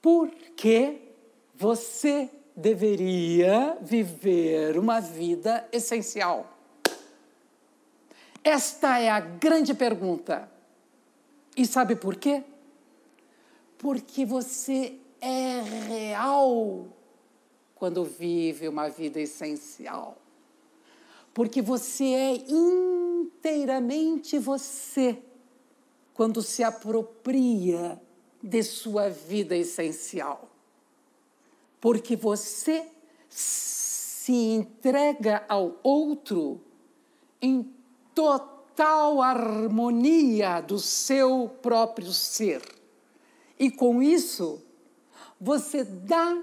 Por que você deveria viver uma vida essencial? Esta é a grande pergunta. E sabe por quê? Porque você é real quando vive uma vida essencial. Porque você é inteiramente você quando se apropria de sua vida essencial. Porque você se entrega ao outro em total harmonia do seu próprio ser. E com isso, você dá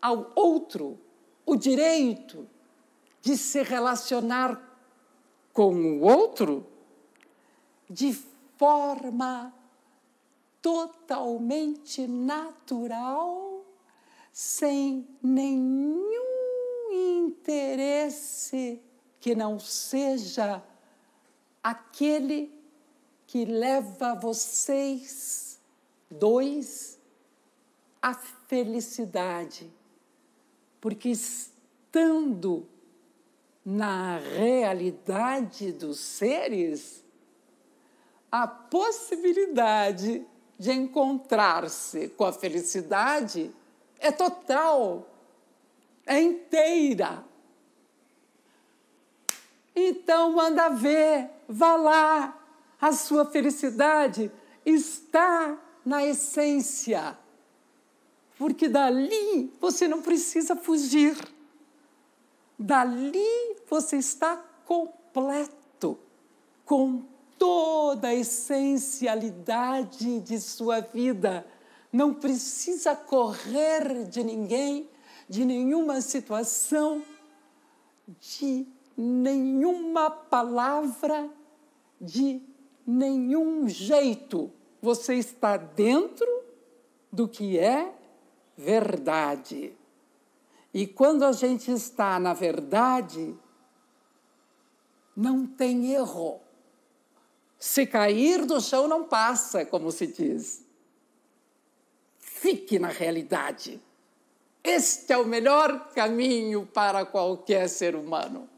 ao outro o direito de se relacionar com o outro de forma totalmente natural, sem nenhum interesse que não seja aquele que leva vocês dois à felicidade, porque estando na realidade dos seres, a possibilidade de encontrar-se com a felicidade é total, é inteira. Então, manda ver, vá lá. A sua felicidade está na essência. Porque dali você não precisa fugir. Dali você está completo, com toda a essencialidade de sua vida. Não precisa correr de ninguém, de nenhuma situação, de nenhuma palavra, de nenhum jeito. Você está dentro do que é verdade. E quando a gente está na verdade, não tem erro. Se cair do chão, não passa, como se diz. Fique na realidade. Este é o melhor caminho para qualquer ser humano.